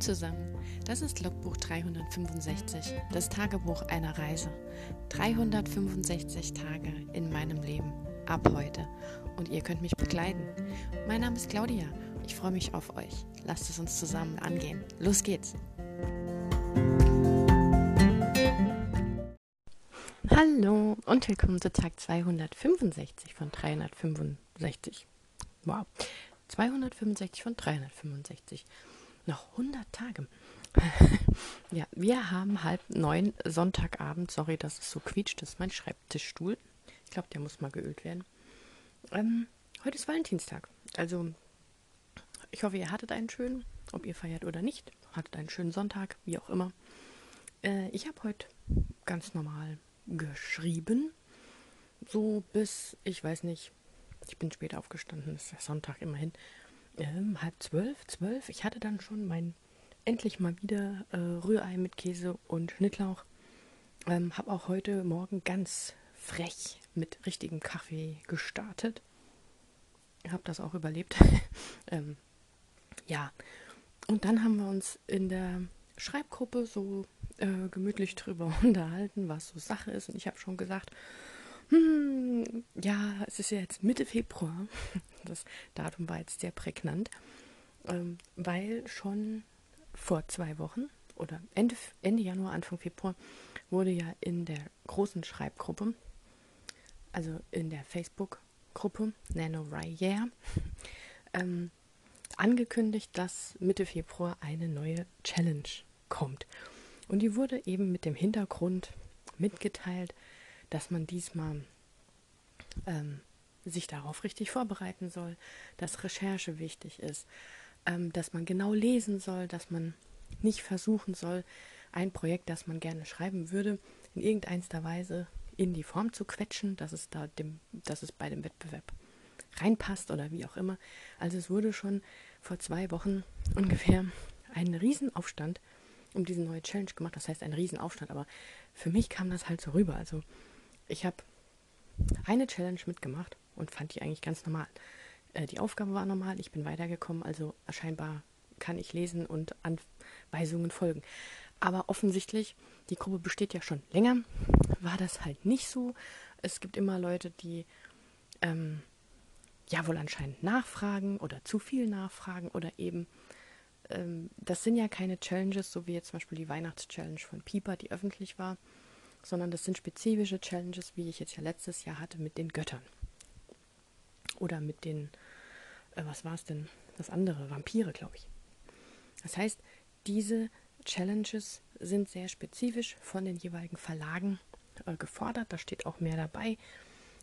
Zusammen, das ist Logbuch 365, das Tagebuch einer Reise. 365 Tage in meinem Leben, ab heute. Und ihr könnt mich begleiten. Mein Name ist Claudia, ich freue mich auf euch. Lasst es uns zusammen angehen. Los geht's! Hallo und willkommen zu Tag 265 von 365. Wow, 265 von 365 noch 100 Tage. ja, wir haben halb neun Sonntagabend. Sorry, dass es so quietscht. Das ist mein Schreibtischstuhl. Ich glaube, der muss mal geölt werden. Ähm, heute ist Valentinstag. Also, ich hoffe, ihr hattet einen schönen, ob ihr feiert oder nicht. Hattet einen schönen Sonntag, wie auch immer. Äh, ich habe heute ganz normal geschrieben. So bis, ich weiß nicht, ich bin spät aufgestanden, ist der Sonntag immerhin ähm, halb zwölf, zwölf. Ich hatte dann schon mein endlich mal wieder äh, Rührei mit Käse und Schnittlauch. Ähm, habe auch heute Morgen ganz frech mit richtigem Kaffee gestartet. Habe das auch überlebt. ähm, ja, und dann haben wir uns in der Schreibgruppe so äh, gemütlich drüber unterhalten, was so Sache ist. Und ich habe schon gesagt, hm, ja, es ist ja jetzt Mitte Februar. Das Datum war jetzt sehr prägnant, ähm, weil schon vor zwei Wochen oder Ende, Ende Januar, Anfang Februar wurde ja in der großen Schreibgruppe, also in der Facebook-Gruppe NaNoWriMo, ähm, angekündigt, dass Mitte Februar eine neue Challenge kommt. Und die wurde eben mit dem Hintergrund mitgeteilt, dass man diesmal ähm, sich darauf richtig vorbereiten soll, dass Recherche wichtig ist, ähm, dass man genau lesen soll, dass man nicht versuchen soll, ein Projekt, das man gerne schreiben würde, in irgendeiner Weise in die Form zu quetschen, dass es da dem, dass es bei dem Wettbewerb reinpasst oder wie auch immer. Also es wurde schon vor zwei Wochen ungefähr ein Riesenaufstand um diese neue Challenge gemacht. Das heißt ein Riesenaufstand, aber für mich kam das halt so rüber. Also ich habe eine Challenge mitgemacht und fand die eigentlich ganz normal. Äh, die Aufgabe war normal, ich bin weitergekommen, also scheinbar kann ich lesen und Anweisungen folgen. Aber offensichtlich, die Gruppe besteht ja schon länger, war das halt nicht so. Es gibt immer Leute, die ähm, ja wohl anscheinend nachfragen oder zu viel nachfragen oder eben, ähm, das sind ja keine Challenges, so wie jetzt zum Beispiel die Weihnachtschallenge von Pieper, die öffentlich war, sondern das sind spezifische Challenges, wie ich jetzt ja letztes Jahr hatte mit den Göttern. Oder mit den, äh, was war es denn? Das andere, Vampire, glaube ich. Das heißt, diese Challenges sind sehr spezifisch von den jeweiligen Verlagen äh, gefordert. Da steht auch mehr dabei.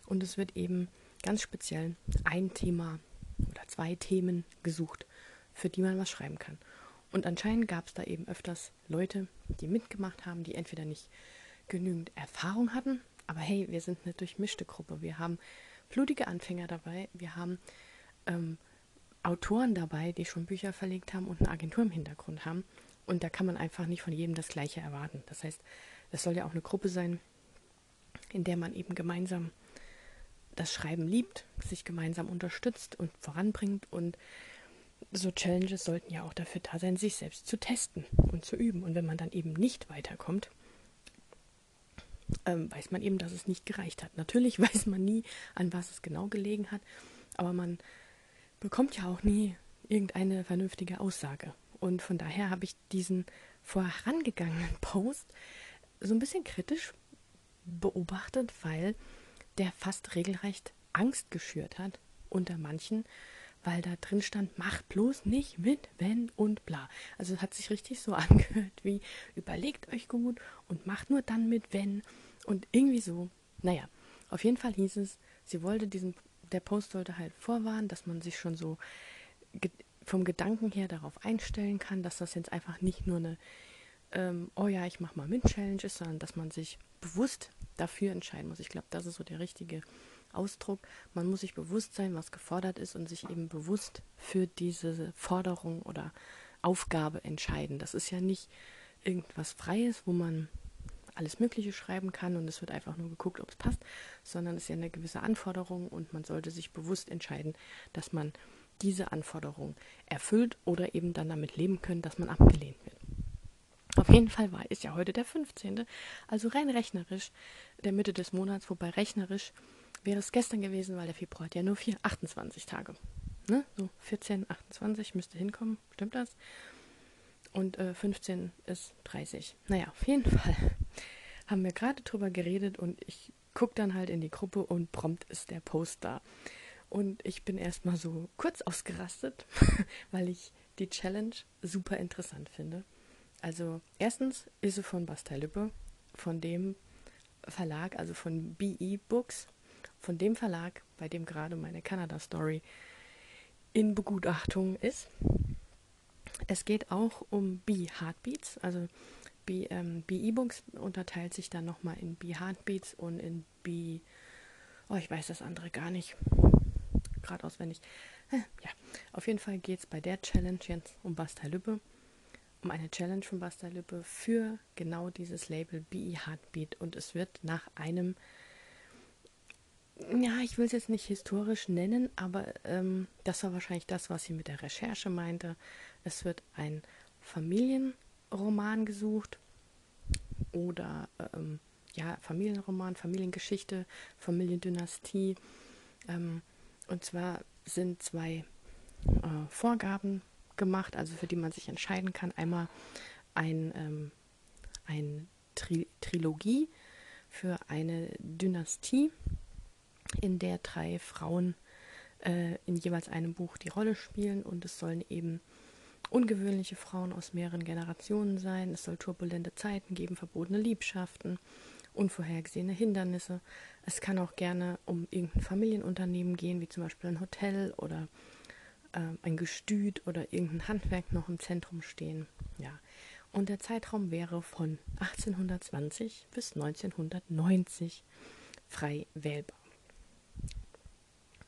Und es wird eben ganz speziell ein Thema oder zwei Themen gesucht, für die man was schreiben kann. Und anscheinend gab es da eben öfters Leute, die mitgemacht haben, die entweder nicht genügend Erfahrung hatten. Aber hey, wir sind eine durchmischte Gruppe. Wir haben blutige Anfänger dabei. Wir haben ähm, Autoren dabei, die schon Bücher verlegt haben und eine Agentur im Hintergrund haben. Und da kann man einfach nicht von jedem das Gleiche erwarten. Das heißt, es soll ja auch eine Gruppe sein, in der man eben gemeinsam das Schreiben liebt, sich gemeinsam unterstützt und voranbringt. Und so Challenges sollten ja auch dafür da sein, sich selbst zu testen und zu üben. Und wenn man dann eben nicht weiterkommt, ähm, weiß man eben, dass es nicht gereicht hat. Natürlich weiß man nie, an was es genau gelegen hat, aber man bekommt ja auch nie irgendeine vernünftige Aussage. Und von daher habe ich diesen vorangegangenen Post so ein bisschen kritisch beobachtet, weil der fast regelrecht Angst geschürt hat unter manchen, weil da drin stand, macht bloß nicht mit, wenn und bla. Also es hat sich richtig so angehört wie, überlegt euch gut und macht nur dann mit, wenn und irgendwie so. Naja, auf jeden Fall hieß es, sie wollte diesen, der Post sollte halt vorwarnen, dass man sich schon so ge vom Gedanken her darauf einstellen kann, dass das jetzt einfach nicht nur eine, ähm, oh ja, ich mach mal mit Challenge ist, sondern dass man sich bewusst dafür entscheiden muss. Ich glaube, das ist so der richtige Ausdruck. Man muss sich bewusst sein, was gefordert ist und sich eben bewusst für diese Forderung oder Aufgabe entscheiden. Das ist ja nicht irgendwas Freies, wo man alles Mögliche schreiben kann und es wird einfach nur geguckt, ob es passt, sondern es ist ja eine gewisse Anforderung und man sollte sich bewusst entscheiden, dass man diese Anforderungen erfüllt oder eben dann damit leben können, dass man abgelehnt wird. Auf jeden Fall war es ja heute der 15., also rein rechnerisch der Mitte des Monats, wobei rechnerisch wäre es gestern gewesen, weil der Februar hat ja nur 4, 28 Tage. Ne? So 14, 28 müsste hinkommen, stimmt das? Und äh, 15 ist 30. Naja, auf jeden Fall haben wir gerade drüber geredet und ich gucke dann halt in die Gruppe und prompt ist der Post da. Und ich bin erstmal so kurz ausgerastet, weil ich die Challenge super interessant finde. Also erstens ist sie von Bastei Lübbe, von dem Verlag, also von BE Books, von dem Verlag, bei dem gerade meine Canada Story in Begutachtung ist. Es geht auch um B Heartbeats, also B, ähm, unterteilt sich dann nochmal in B Heartbeats und in B, oh ich weiß das andere gar nicht, gerade auswendig. Ja, auf jeden Fall geht es bei der Challenge jetzt um Basta Lübbe, um eine Challenge von Basta Lübbe für genau dieses Label BE Heartbeat und es wird nach einem ja, ich will es jetzt nicht historisch nennen, aber ähm, das war wahrscheinlich das, was sie mit der Recherche meinte. Es wird ein Familienroman gesucht oder ähm, ja, Familienroman, Familiengeschichte, Familiendynastie. Ähm, und zwar sind zwei äh, Vorgaben gemacht, also für die man sich entscheiden kann. Einmal ein, ähm, ein Tri Trilogie für eine Dynastie in der drei Frauen äh, in jeweils einem Buch die Rolle spielen und es sollen eben ungewöhnliche Frauen aus mehreren Generationen sein. Es soll turbulente Zeiten geben, verbotene Liebschaften, unvorhergesehene Hindernisse. Es kann auch gerne um irgendein Familienunternehmen gehen, wie zum Beispiel ein Hotel oder äh, ein Gestüt oder irgendein Handwerk noch im Zentrum stehen. Ja. Und der Zeitraum wäre von 1820 bis 1990 frei wählbar.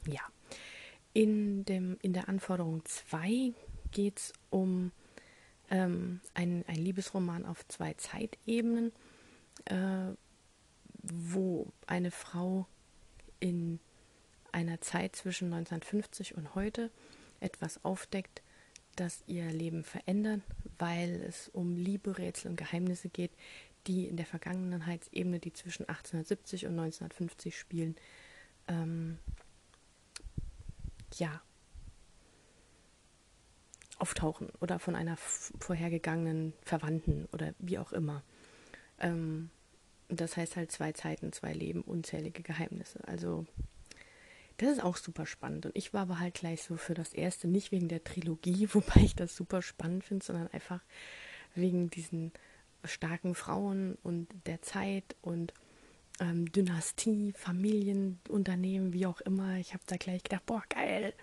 Ja. In, dem, in der Anforderung 2 geht es um ähm, ein, ein Liebesroman auf zwei Zeitebenen, äh, wo eine Frau in einer Zeit zwischen 1950 und heute etwas aufdeckt, das ihr Leben verändert, weil es um Liebe, Rätsel und Geheimnisse geht, die in der Vergangenheitsebene, die zwischen 1870 und 1950 spielen, ähm, ja, auftauchen oder von einer vorhergegangenen Verwandten oder wie auch immer. Ähm, das heißt halt zwei Zeiten, zwei Leben, unzählige Geheimnisse. Also das ist auch super spannend. Und ich war aber halt gleich so für das erste, nicht wegen der Trilogie, wobei ich das super spannend finde, sondern einfach wegen diesen starken Frauen und der Zeit und ähm, Dynastie, Familienunternehmen, wie auch immer. Ich habe da gleich gedacht, boah, geil.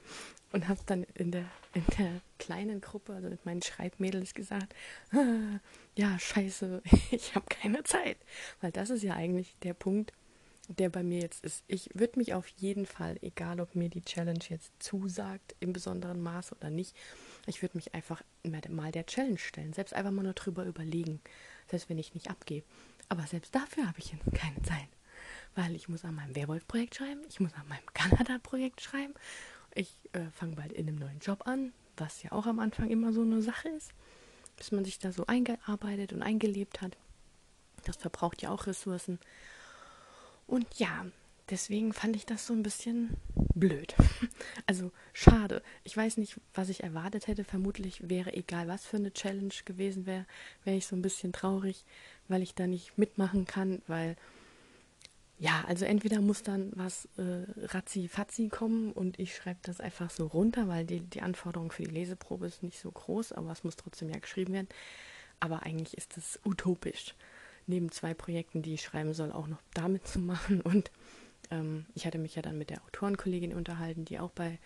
Und habe dann in der, in der kleinen Gruppe, also mit meinen Schreibmädels gesagt, ja, scheiße, ich habe keine Zeit. Weil das ist ja eigentlich der Punkt, der bei mir jetzt ist. Ich würde mich auf jeden Fall, egal ob mir die Challenge jetzt zusagt, im besonderen Maß oder nicht, ich würde mich einfach mal der Challenge stellen. Selbst einfach mal nur drüber überlegen. Selbst wenn ich nicht abgebe. Aber selbst dafür habe ich keine Zeit. Weil ich muss an meinem Werwolf-Projekt schreiben, ich muss an meinem Kanada-Projekt schreiben. Ich äh, fange bald in einem neuen Job an, was ja auch am Anfang immer so eine Sache ist. Bis man sich da so eingearbeitet und eingelebt hat. Das verbraucht ja auch Ressourcen. Und ja, deswegen fand ich das so ein bisschen blöd. Also schade. Ich weiß nicht, was ich erwartet hätte. Vermutlich wäre egal, was für eine Challenge gewesen wäre, wäre ich so ein bisschen traurig weil ich da nicht mitmachen kann, weil ja, also entweder muss dann was äh, ratzi-fatzi kommen und ich schreibe das einfach so runter, weil die, die Anforderung für die Leseprobe ist nicht so groß, aber es muss trotzdem ja geschrieben werden. Aber eigentlich ist das utopisch, neben zwei Projekten, die ich schreiben soll, auch noch damit zu machen. Und ähm, ich hatte mich ja dann mit der Autorenkollegin unterhalten, die auch bei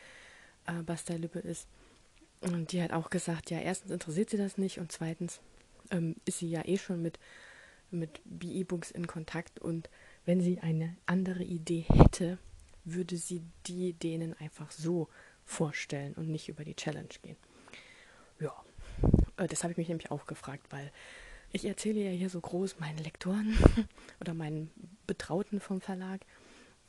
äh, Basta Lippe ist. Und die hat auch gesagt, ja, erstens interessiert sie das nicht und zweitens ähm, ist sie ja eh schon mit mit B-E-Books in Kontakt und wenn sie eine andere Idee hätte, würde sie die denen einfach so vorstellen und nicht über die Challenge gehen. Ja, äh, das habe ich mich nämlich auch gefragt, weil ich erzähle ja hier so groß meinen Lektoren oder meinen Betrauten vom Verlag,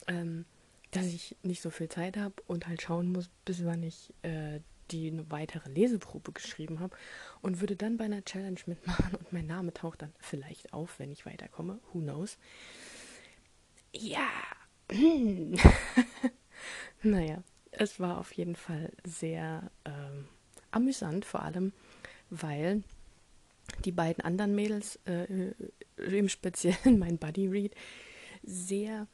ähm, dass ich nicht so viel Zeit habe und halt schauen muss, bis wann ich äh, die eine weitere Leseprobe geschrieben habe und würde dann bei einer Challenge mitmachen und mein Name taucht dann vielleicht auf, wenn ich weiterkomme. Who knows? Ja. naja, es war auf jeden Fall sehr ähm, amüsant, vor allem weil die beiden anderen Mädels, äh, im Speziellen mein Buddy Read, sehr,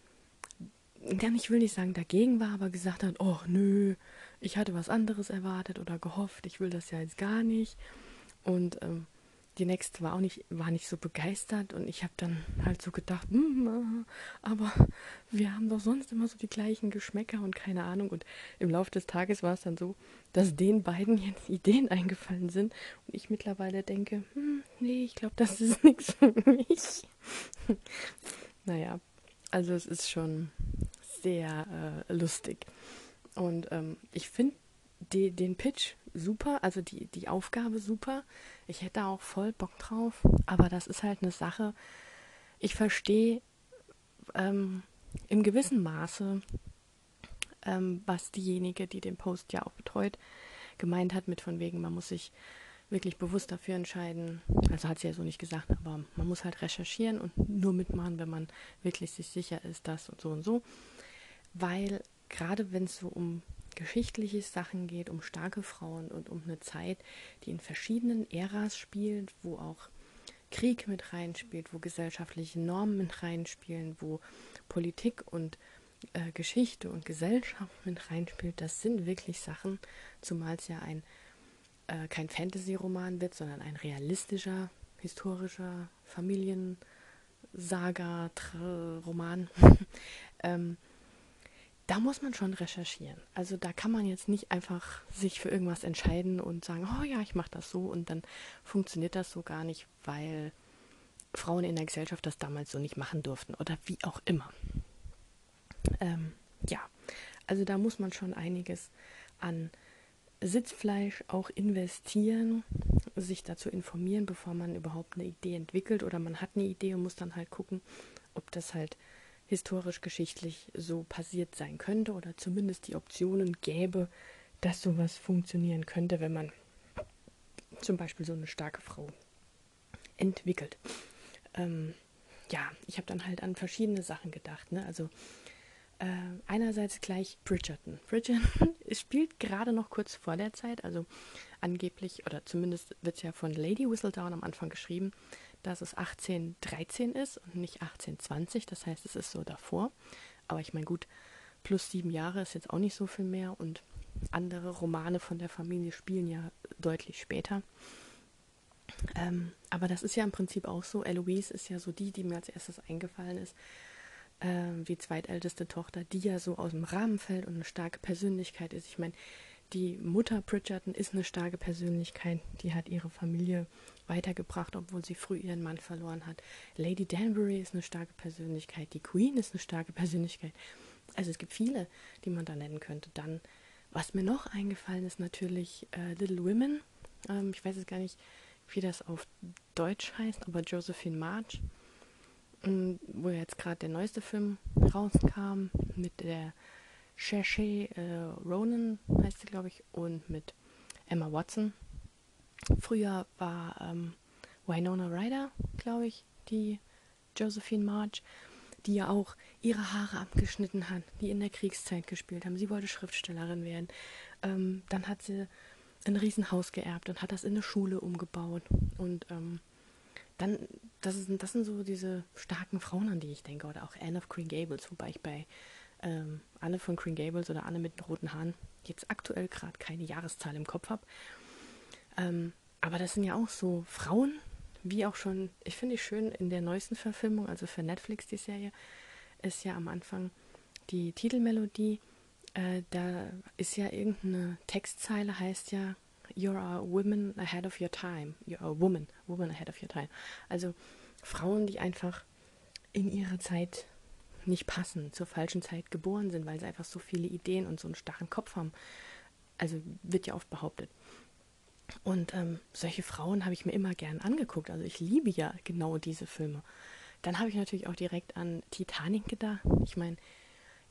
ja, ich will nicht sagen dagegen war, aber gesagt hat, oh nö, ich hatte was anderes erwartet oder gehofft, ich will das ja jetzt gar nicht. Und ähm, die nächste war auch nicht, war nicht so begeistert und ich habe dann halt so gedacht, mm, aber wir haben doch sonst immer so die gleichen Geschmäcker und keine Ahnung. Und im Laufe des Tages war es dann so, dass den beiden jetzt Ideen eingefallen sind und ich mittlerweile denke, hm, nee, ich glaube, das ist nichts für mich. naja, also es ist schon sehr äh, lustig. Und ähm, ich finde den Pitch super, also die, die Aufgabe super. Ich hätte auch voll Bock drauf, aber das ist halt eine Sache. Ich verstehe ähm, im gewissen Maße, ähm, was diejenige, die den Post ja auch betreut, gemeint hat mit von wegen, man muss sich wirklich bewusst dafür entscheiden. Also hat sie ja so nicht gesagt, aber man muss halt recherchieren und nur mitmachen, wenn man wirklich sich sicher ist, das und so und so. Weil gerade wenn es so um geschichtliche Sachen geht, um starke Frauen und um eine Zeit, die in verschiedenen Äras spielt, wo auch Krieg mit reinspielt, wo gesellschaftliche Normen mit reinspielen, wo Politik und äh, Geschichte und Gesellschaft mit reinspielt. Das sind wirklich Sachen, zumal es ja ein äh, kein Fantasy-Roman wird, sondern ein realistischer, historischer Familiensaga-Roman. ähm, da muss man schon recherchieren. Also da kann man jetzt nicht einfach sich für irgendwas entscheiden und sagen, oh ja, ich mache das so und dann funktioniert das so gar nicht, weil Frauen in der Gesellschaft das damals so nicht machen durften oder wie auch immer. Ähm, ja, also da muss man schon einiges an Sitzfleisch auch investieren, sich dazu informieren, bevor man überhaupt eine Idee entwickelt oder man hat eine Idee und muss dann halt gucken, ob das halt historisch-geschichtlich so passiert sein könnte oder zumindest die Optionen gäbe, dass sowas funktionieren könnte, wenn man zum Beispiel so eine starke Frau entwickelt. Ähm, ja, ich habe dann halt an verschiedene Sachen gedacht. Ne? Also äh, einerseits gleich Bridgerton. Bridgerton spielt gerade noch kurz vor der Zeit, also angeblich, oder zumindest wird es ja von Lady Whistledown am Anfang geschrieben, dass es 1813 ist und nicht 1820. Das heißt, es ist so davor. Aber ich meine, gut, plus sieben Jahre ist jetzt auch nicht so viel mehr und andere Romane von der Familie spielen ja deutlich später. Ähm, aber das ist ja im Prinzip auch so. Eloise ist ja so die, die mir als erstes eingefallen ist, äh, die zweitälteste Tochter, die ja so aus dem Rahmen fällt und eine starke Persönlichkeit ist. Ich meine, die Mutter Bridgerton ist eine starke Persönlichkeit, die hat ihre Familie weitergebracht, obwohl sie früh ihren Mann verloren hat. Lady Danbury ist eine starke Persönlichkeit, die Queen ist eine starke Persönlichkeit. Also es gibt viele, die man da nennen könnte. Dann, was mir noch eingefallen ist, natürlich äh, Little Women. Ähm, ich weiß jetzt gar nicht, wie das auf Deutsch heißt, aber Josephine March, ähm, wo jetzt gerade der neueste Film rauskam mit der Cherche äh, Ronan, heißt sie, glaube ich, und mit Emma Watson. Früher war ähm, Winona Ryder, glaube ich, die Josephine March, die ja auch ihre Haare abgeschnitten hat, die in der Kriegszeit gespielt haben. Sie wollte Schriftstellerin werden. Ähm, dann hat sie ein Riesenhaus geerbt und hat das in eine Schule umgebaut. Und ähm, dann, das, ist, das sind so diese starken Frauen, an die ich denke. Oder auch Anne of Green Gables, wobei ich bei ähm, Anne von Green Gables oder Anne mit den roten Haaren jetzt aktuell gerade keine Jahreszahl im Kopf habe. Ähm, aber das sind ja auch so Frauen, wie auch schon, ich finde ich schön in der neuesten Verfilmung, also für Netflix die Serie, ist ja am Anfang die Titelmelodie. Äh, da ist ja irgendeine Textzeile, heißt ja, You're a woman ahead of your time. You're a woman, woman ahead of your time. Also Frauen, die einfach in ihrer Zeit nicht passen, zur falschen Zeit geboren sind, weil sie einfach so viele Ideen und so einen starren Kopf haben. Also wird ja oft behauptet. Und ähm, solche Frauen habe ich mir immer gern angeguckt. Also ich liebe ja genau diese Filme. Dann habe ich natürlich auch direkt an Titanic gedacht. Ich meine,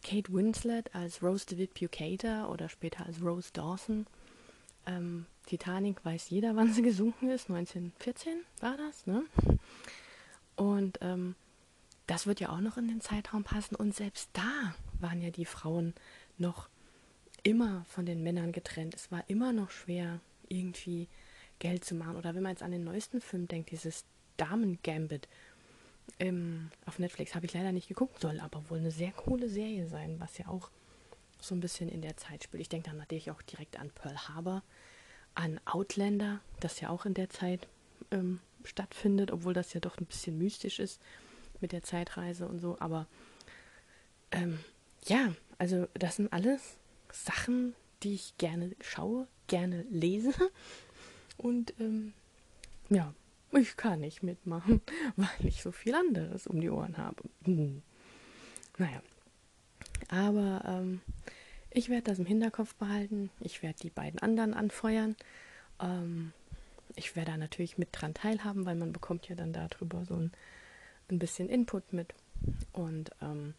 Kate Winslet als Rose DeWitt Bucator oder später als Rose Dawson. Ähm, Titanic weiß jeder, wann sie gesunken ist. 1914 war das, ne? Und ähm, das wird ja auch noch in den Zeitraum passen. Und selbst da waren ja die Frauen noch immer von den Männern getrennt. Es war immer noch schwer, irgendwie Geld zu machen. Oder wenn man jetzt an den neuesten Film denkt, dieses Damen-Gambit ähm, auf Netflix, habe ich leider nicht geguckt, soll aber wohl eine sehr coole Serie sein, was ja auch so ein bisschen in der Zeit spielt. Ich denke dann natürlich auch direkt an Pearl Harbor, an Outlander, das ja auch in der Zeit ähm, stattfindet, obwohl das ja doch ein bisschen mystisch ist mit der Zeitreise und so. Aber ähm, ja, also das sind alles Sachen, die ich gerne schaue, gerne lese. Und ähm, ja, ich kann nicht mitmachen, weil ich so viel anderes um die Ohren habe. Hm. Naja. Aber ähm, ich werde das im Hinterkopf behalten. Ich werde die beiden anderen anfeuern. Ähm, ich werde da natürlich mit dran teilhaben, weil man bekommt ja dann darüber so ein, ein bisschen Input mit. Und ähm,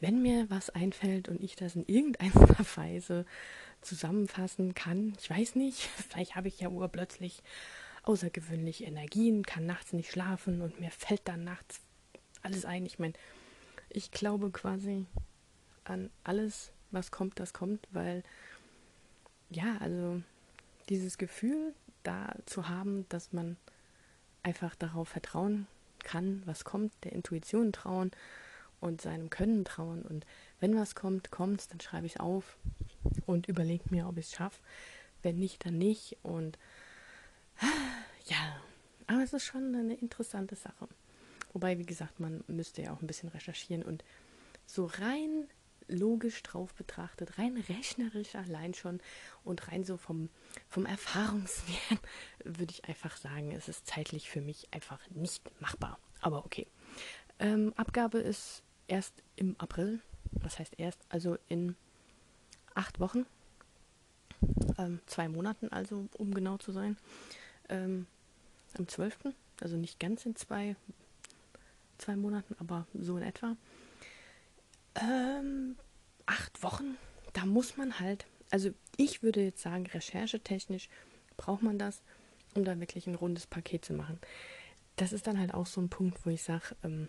wenn mir was einfällt und ich das in irgendeiner Weise zusammenfassen kann, ich weiß nicht, vielleicht habe ich ja urplötzlich außergewöhnliche Energien, kann nachts nicht schlafen und mir fällt dann nachts alles ein. Ich meine, ich glaube quasi an alles, was kommt, das kommt, weil ja, also dieses Gefühl da zu haben, dass man einfach darauf vertrauen kann, was kommt, der Intuition trauen und seinem Können trauen. Und wenn was kommt, kommt dann schreibe ich es auf und überlege mir, ob ich es schaffe. Wenn nicht, dann nicht. Und ja, aber es ist schon eine interessante Sache. Wobei, wie gesagt, man müsste ja auch ein bisschen recherchieren und so rein logisch drauf betrachtet, rein rechnerisch allein schon und rein so vom, vom Erfahrungswert, würde ich einfach sagen, es ist zeitlich für mich einfach nicht machbar. Aber okay. Ähm, Abgabe ist erst im April. Das heißt erst, also in acht Wochen. Ähm, zwei Monaten also, um genau zu sein. Ähm, am 12. Also nicht ganz in zwei, zwei Monaten, aber so in etwa. Ähm, acht Wochen, da muss man halt, also ich würde jetzt sagen, recherchetechnisch braucht man das, um da wirklich ein rundes Paket zu machen. Das ist dann halt auch so ein Punkt, wo ich sage, ähm,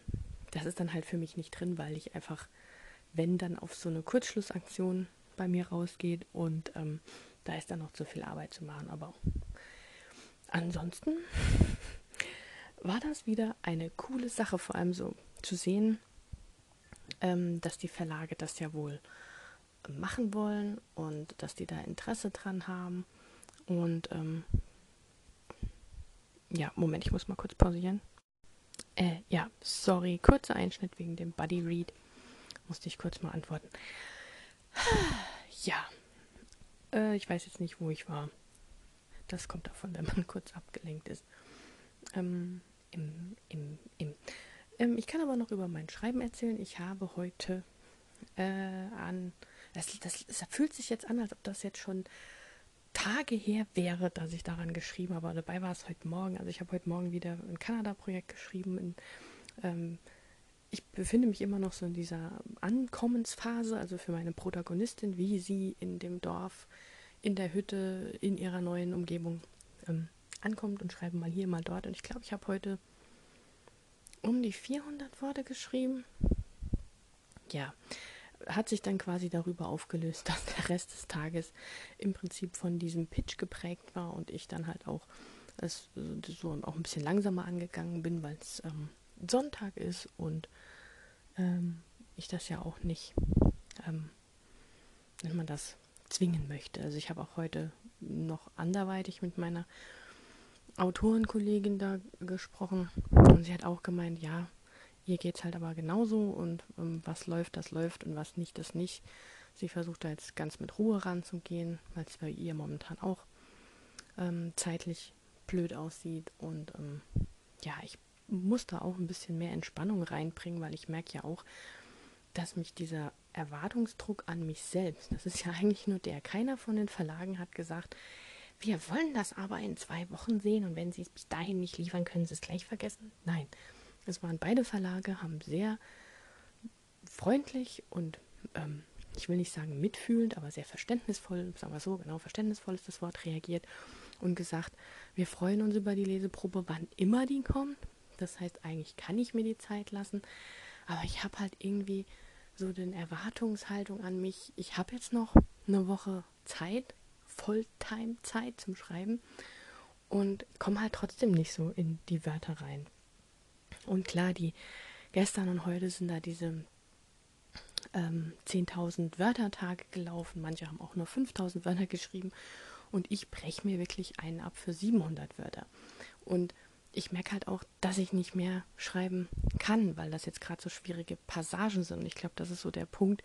das ist dann halt für mich nicht drin, weil ich einfach, wenn dann auf so eine Kurzschlussaktion bei mir rausgeht und ähm, da ist dann noch zu viel Arbeit zu machen. Aber ansonsten war das wieder eine coole Sache, vor allem so zu sehen, ähm, dass die Verlage das ja wohl machen wollen und dass die da Interesse dran haben. Und ähm, ja, Moment, ich muss mal kurz pausieren. Äh, ja, sorry, kurzer Einschnitt wegen dem Buddy Read. Musste ich kurz mal antworten. Ja, äh, ich weiß jetzt nicht, wo ich war. Das kommt davon, wenn man kurz abgelenkt ist. Ähm, im, im, im. Ähm, ich kann aber noch über mein Schreiben erzählen. Ich habe heute äh, an. Das, das, das fühlt sich jetzt an, als ob das jetzt schon Tage her wäre, dass ich daran geschrieben habe. Dabei war es heute Morgen. Also ich habe heute Morgen wieder ein Kanada-Projekt geschrieben. In, ähm, ich befinde mich immer noch so in dieser Ankommensphase, also für meine Protagonistin, wie sie in dem Dorf, in der Hütte, in ihrer neuen Umgebung ähm, ankommt und schreibe mal hier, mal dort. Und ich glaube, ich habe heute um die 400 Worte geschrieben. Ja, hat sich dann quasi darüber aufgelöst, dass der Rest des Tages im Prinzip von diesem Pitch geprägt war und ich dann halt auch das, so auch ein bisschen langsamer angegangen bin, weil es ähm, Sonntag ist und ähm, ich das ja auch nicht, ähm, wenn man das zwingen möchte. Also ich habe auch heute noch anderweitig mit meiner Autorenkollegin da gesprochen und sie hat auch gemeint, ja, Ihr geht es halt aber genauso und ähm, was läuft, das läuft und was nicht, das nicht. Sie versucht da jetzt ganz mit Ruhe ranzugehen, weil es bei ihr momentan auch ähm, zeitlich blöd aussieht. Und ähm, ja, ich muss da auch ein bisschen mehr Entspannung reinbringen, weil ich merke ja auch, dass mich dieser Erwartungsdruck an mich selbst, das ist ja eigentlich nur der, keiner von den Verlagen hat gesagt, wir wollen das aber in zwei Wochen sehen und wenn sie es bis dahin nicht liefern, können sie es gleich vergessen. Nein, es waren beide Verlage, haben sehr freundlich und ähm, ich will nicht sagen mitfühlend, aber sehr verständnisvoll, sagen wir so, genau, verständnisvoll ist das Wort, reagiert und gesagt, wir freuen uns über die Leseprobe, wann immer die kommt. Das heißt, eigentlich kann ich mir die Zeit lassen, aber ich habe halt irgendwie so den Erwartungshaltung an mich, ich habe jetzt noch eine Woche Zeit, Volltime-Zeit zum Schreiben und komme halt trotzdem nicht so in die Wörter rein. Und klar, die gestern und heute sind da diese ähm, 10.000 Wörtertage gelaufen. Manche haben auch nur 5.000 Wörter geschrieben. Und ich breche mir wirklich einen ab für 700 Wörter. Und ich merke halt auch, dass ich nicht mehr schreiben kann, weil das jetzt gerade so schwierige Passagen sind. Und ich glaube, das ist so der Punkt,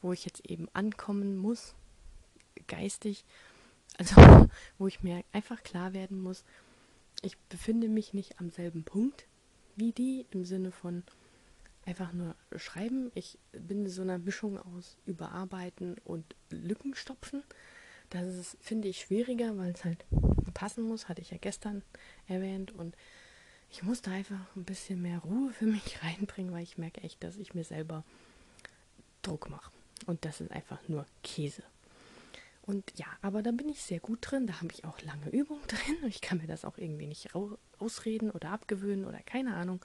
wo ich jetzt eben ankommen muss, geistig. Also, wo ich mir einfach klar werden muss, ich befinde mich nicht am selben Punkt wie die im Sinne von, einfach nur schreiben. Ich bin so einer Mischung aus Überarbeiten und Lücken stopfen. Das ist, finde ich, schwieriger, weil es halt passen muss, hatte ich ja gestern erwähnt. Und ich muss da einfach ein bisschen mehr Ruhe für mich reinbringen, weil ich merke echt, dass ich mir selber Druck mache. Und das ist einfach nur Käse. Und ja, aber da bin ich sehr gut drin. Da habe ich auch lange Übung drin. Ich kann mir das auch irgendwie nicht ausreden oder abgewöhnen oder keine Ahnung.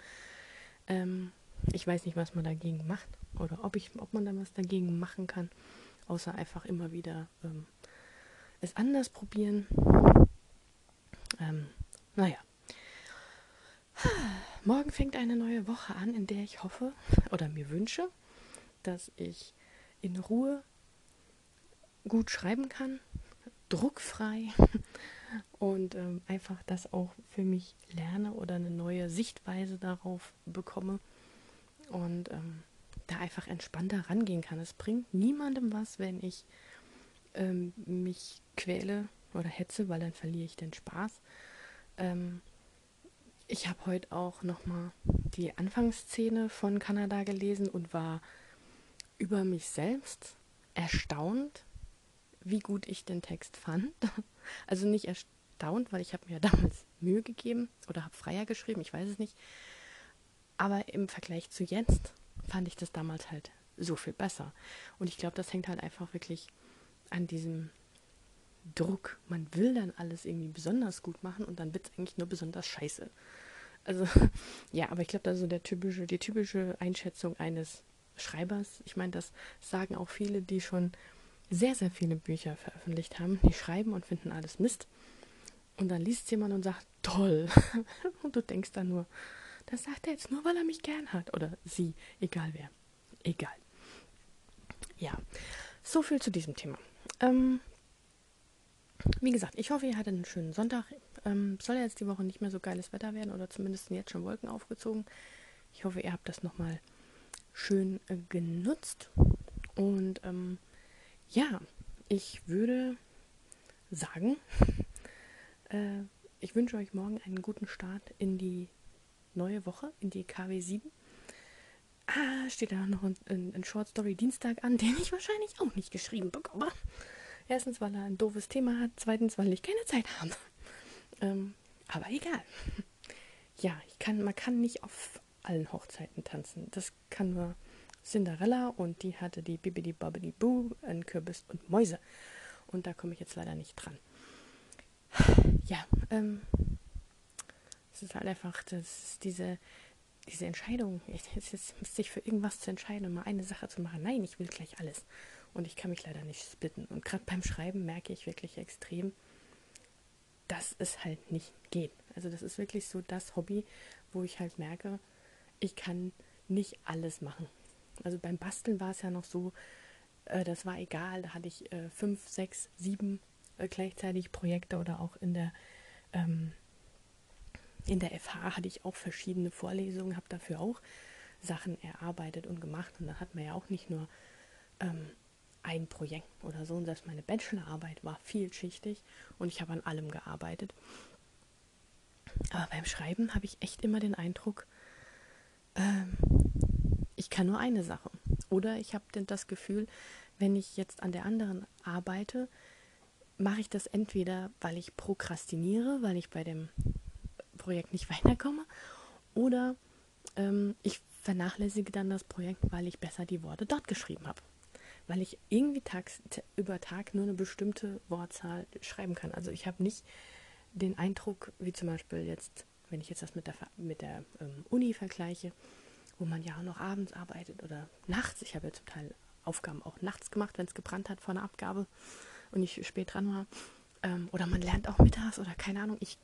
Ähm, ich weiß nicht, was man dagegen macht oder ob, ich, ob man da was dagegen machen kann, außer einfach immer wieder ähm, es anders probieren. Ähm, naja. Morgen fängt eine neue Woche an, in der ich hoffe oder mir wünsche, dass ich in Ruhe gut schreiben kann, druckfrei und ähm, einfach das auch für mich lerne oder eine neue Sichtweise darauf bekomme und ähm, da einfach entspannter rangehen kann. Es bringt niemandem was, wenn ich ähm, mich quäle oder hetze, weil dann verliere ich den Spaß. Ähm, ich habe heute auch nochmal die Anfangsszene von Kanada gelesen und war über mich selbst erstaunt, wie gut ich den Text fand. Also nicht erstaunt, weil ich habe mir damals Mühe gegeben oder habe freier geschrieben, ich weiß es nicht. Aber im Vergleich zu jetzt fand ich das damals halt so viel besser. Und ich glaube, das hängt halt einfach wirklich an diesem Druck. Man will dann alles irgendwie besonders gut machen und dann wird es eigentlich nur besonders scheiße. Also, ja, aber ich glaube, das ist so der typische, die typische Einschätzung eines Schreibers. Ich meine, das sagen auch viele, die schon sehr, sehr viele Bücher veröffentlicht haben. Die schreiben und finden alles Mist. Und dann liest jemand und sagt, toll. und du denkst dann nur, das sagt er jetzt nur, weil er mich gern hat. Oder sie, egal wer. Egal. Ja, so viel zu diesem Thema. Ähm, wie gesagt, ich hoffe, ihr hattet einen schönen Sonntag. Ähm, soll jetzt die Woche nicht mehr so geiles Wetter werden oder zumindest jetzt schon Wolken aufgezogen. Ich hoffe, ihr habt das nochmal schön äh, genutzt. Und ähm, ja, ich würde sagen, äh, ich wünsche euch morgen einen guten Start in die neue Woche in die KW 7. Ah, steht da noch ein, ein, Short Story Dienstag an, den ich wahrscheinlich auch nicht geschrieben bekomme. Erstens, weil er ein doofes Thema hat, zweitens, weil ich keine Zeit habe. Ähm, aber egal. Ja, ich kann, man kann nicht auf allen Hochzeiten tanzen. Das kann nur Cinderella und die hatte die Bibidi Bobbidi Boo, ein Kürbis und Mäuse. Und da komme ich jetzt leider nicht dran. Ja, ähm, es ist halt einfach, das ist diese, diese Entscheidung, jetzt, sich für irgendwas zu entscheiden und mal eine Sache zu machen. Nein, ich will gleich alles. Und ich kann mich leider nicht splitten. Und gerade beim Schreiben merke ich wirklich extrem, dass es halt nicht geht. Also das ist wirklich so das Hobby, wo ich halt merke, ich kann nicht alles machen. Also beim Basteln war es ja noch so, äh, das war egal, da hatte ich äh, fünf, sechs, sieben äh, gleichzeitig Projekte oder auch in der ähm, in der FH hatte ich auch verschiedene Vorlesungen, habe dafür auch Sachen erarbeitet und gemacht. Und dann hat man ja auch nicht nur ähm, ein Projekt oder so. Und selbst meine Bachelorarbeit war vielschichtig und ich habe an allem gearbeitet. Aber beim Schreiben habe ich echt immer den Eindruck, ähm, ich kann nur eine Sache. Oder ich habe das Gefühl, wenn ich jetzt an der anderen arbeite, mache ich das entweder, weil ich prokrastiniere, weil ich bei dem Projekt nicht weiterkomme oder ähm, ich vernachlässige dann das Projekt, weil ich besser die Worte dort geschrieben habe. weil ich irgendwie tags, über Tag nur eine bestimmte Wortzahl schreiben kann. Also ich habe nicht den Eindruck, wie zum Beispiel jetzt, wenn ich jetzt das mit der, mit der ähm, Uni vergleiche, wo man ja auch noch abends arbeitet oder nachts. Ich habe ja zum Teil Aufgaben auch nachts gemacht, wenn es gebrannt hat vor einer Abgabe und ich spät dran war. Ähm, oder man lernt auch mittags oder keine Ahnung. Ich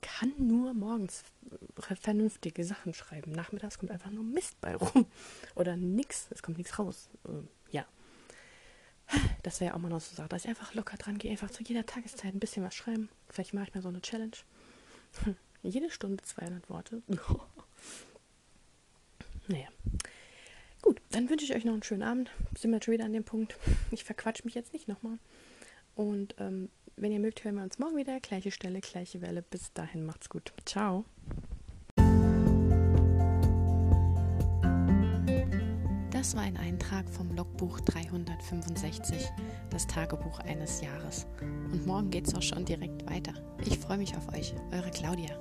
kann nur morgens vernünftige Sachen schreiben. Nachmittags kommt einfach nur Mist bei rum. Oder nix. Es kommt nichts raus. Ähm, ja. Das wäre auch mal noch so Sache, dass ich einfach locker dran gehe, einfach zu jeder Tageszeit ein bisschen was schreiben. Vielleicht mache ich mal so eine Challenge. Jede Stunde 200 Worte. naja. Gut, dann wünsche ich euch noch einen schönen Abend. Sind wir schon wieder an dem Punkt. Ich verquatsche mich jetzt nicht nochmal. Und ähm, wenn ihr mögt, hören wir uns morgen wieder. Gleiche Stelle, gleiche Welle. Bis dahin macht's gut. Ciao. Das war ein Eintrag vom Logbuch 365, das Tagebuch eines Jahres. Und morgen geht's auch schon direkt weiter. Ich freue mich auf euch, eure Claudia.